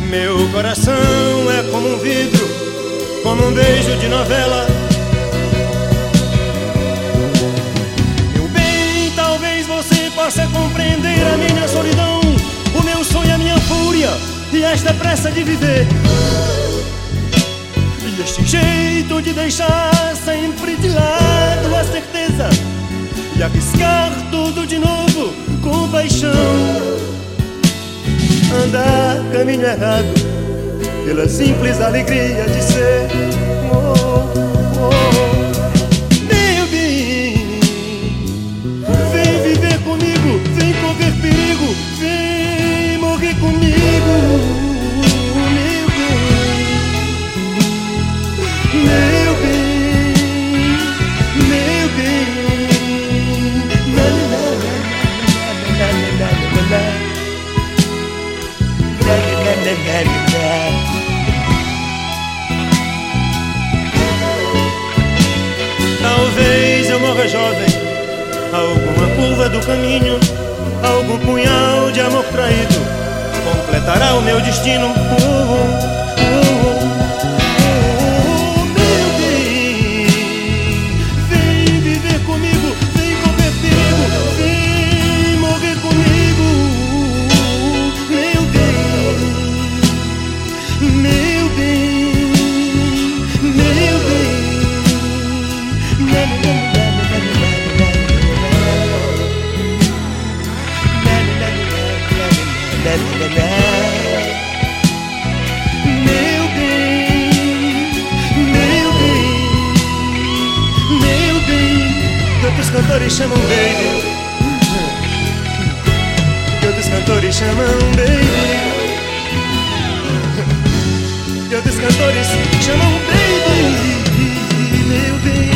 Meu coração é como um vidro, como um beijo de novela. Esta pressa de viver. E este jeito de deixar sempre de lado a certeza e arriscar tudo de novo com paixão. Andar caminho errado pela simples alegria de ser. Oh, eu morra jovem alguma curva do caminho, algum punhal de amor traído completará o meu destino. Uh, uh, uh, cantores chamam baby, que outros cantores chamam baby, que outros cantores chamam baby, meu bem,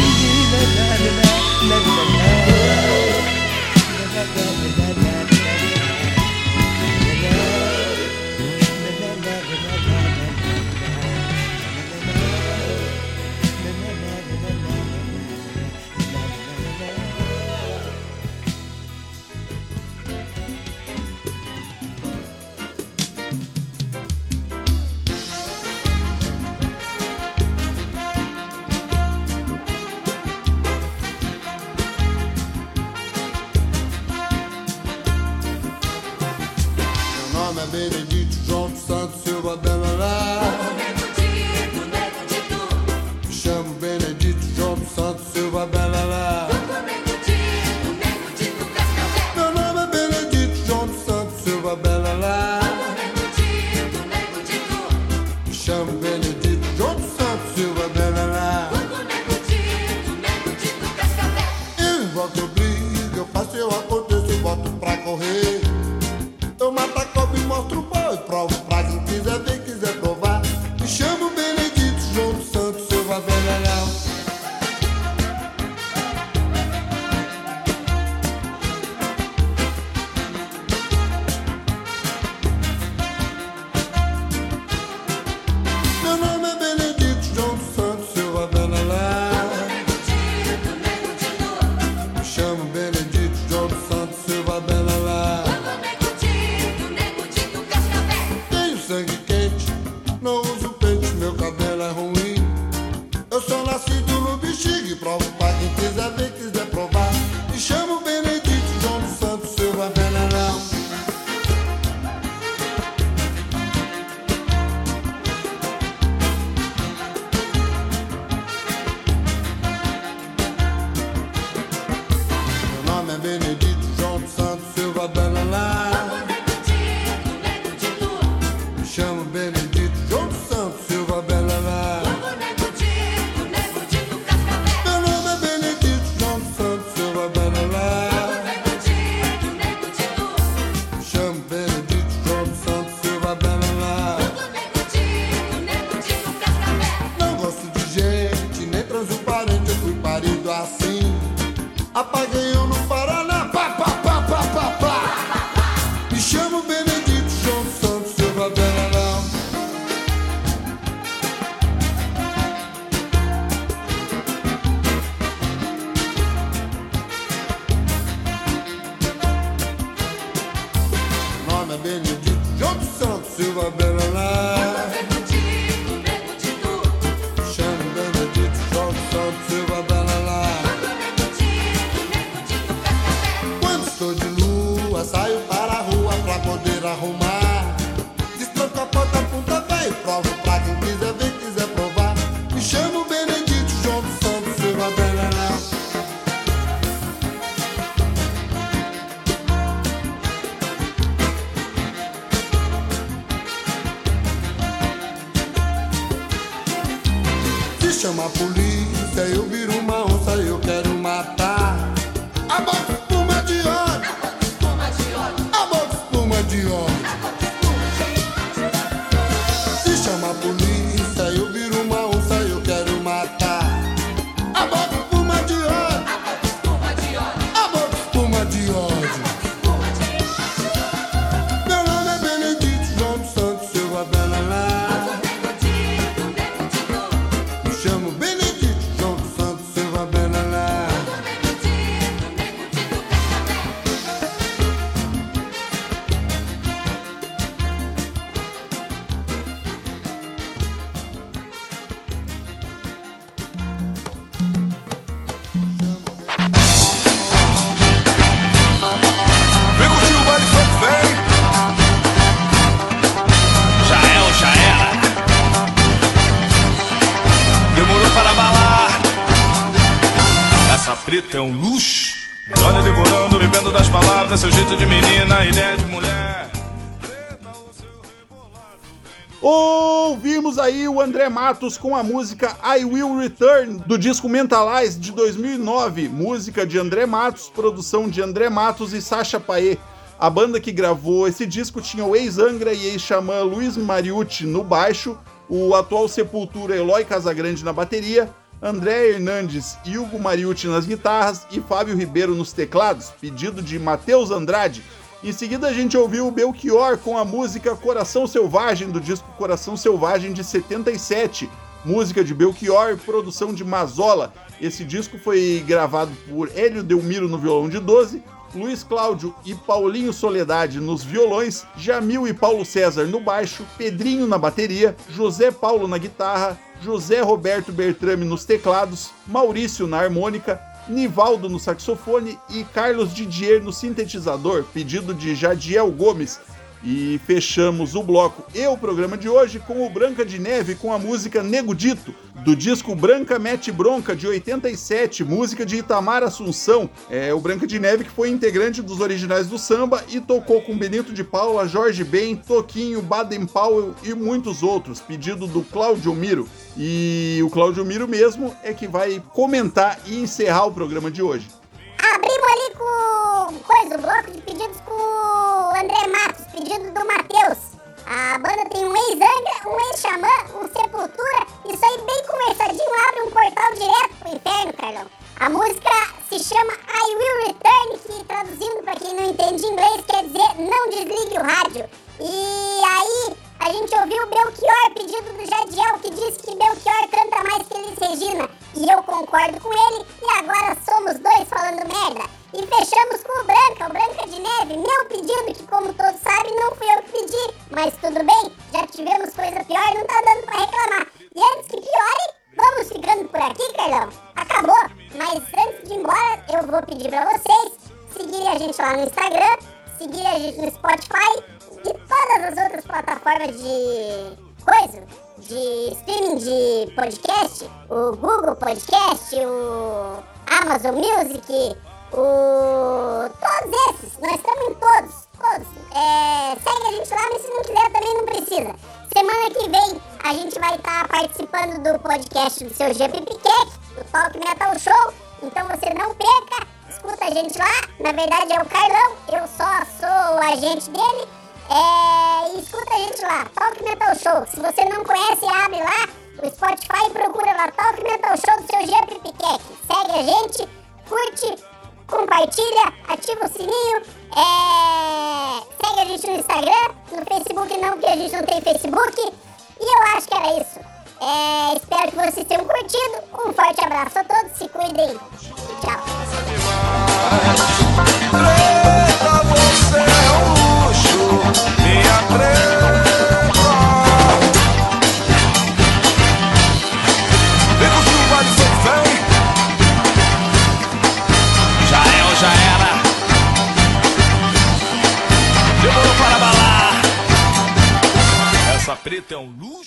Estou de lua, saio para André Matos com a música I Will Return do disco Mentalize de 2009, música de André Matos, produção de André Matos e Sacha Paê. A banda que gravou esse disco tinha o ex-Angra e ex-xamã Luiz Mariucci no baixo, o atual Sepultura Eloy Casagrande na bateria, André Hernandes e Hugo Mariucci nas guitarras e Fábio Ribeiro nos teclados, pedido de Matheus Andrade. Em seguida a gente ouviu o Belchior com a música Coração Selvagem do disco Coração Selvagem de 77, música de Belchior, produção de Mazola. Esse disco foi gravado por Hélio Delmiro no violão de 12, Luiz Cláudio e Paulinho Soledade nos violões, Jamil e Paulo César no baixo, Pedrinho na bateria, José Paulo na guitarra, José Roberto Bertrame nos teclados, Maurício na harmônica, Nivaldo no saxofone e Carlos Didier no sintetizador, pedido de Jadiel Gomes. E fechamos o bloco e o programa de hoje com o Branca de Neve com a música Nego Dito, do disco Branca Mete Bronca de 87, música de Itamar Assunção. É o Branca de Neve que foi integrante dos originais do samba e tocou com Benito de Paula, Jorge Ben, Toquinho, Baden Powell e muitos outros, pedido do Cláudio Miro. E o Cláudio Miro mesmo é que vai comentar e encerrar o programa de hoje. Abrimos ali com coisa, o bloco de pedidos com o André Matos, pedido do Matheus. A banda tem um ex-Angra, um ex-Xamã, um Sepultura. Isso aí bem conversadinho abre um portal direto pro inferno, Carlão. A música se chama I Will Return, que traduzindo pra quem não entende inglês quer dizer não desligue o rádio. E aí a gente ouviu Belchior, pedido do Jadiel, que disse que Belchior canta mais que Elis Regina. E eu concordo com ele, e agora somos dois falando merda. E fechamos com o Branca, o Branca de Neve, meu pedido, que como todos sabem, não fui eu que pedi. Mas tudo bem, já tivemos coisa pior, não tá dando pra reclamar. E antes que piore, vamos ficando por aqui, Carlão. Acabou, mas antes de ir embora, eu vou pedir pra vocês seguirem a gente lá no Instagram, seguirem a gente no Spotify e todas as outras plataformas de coisa, de streaming de podcast, o Google Podcast, o Amazon Music, o todos esses, nós estamos em todos, todos. É, segue a gente lá, mas se não quiser também não precisa. Semana que vem a gente vai estar participando do podcast do seu GP Piquet, do Talk Metal Show, então você não perca, escuta a gente lá. Na verdade é o Carlão, eu só sou o agente dele. É, escuta a gente lá, Talk Metal Show. Se você não conhece, abre lá o Spotify e procura lá Talk Metal Show do seu Jean Piquec. Segue a gente, curte, compartilha, ativa o sininho. É, segue a gente no Instagram, no Facebook não, porque a gente não tem Facebook. E eu acho que era isso. É, espero que vocês tenham curtido. Um forte abraço a todos, se cuidem. Tchau. Preta é um luxo.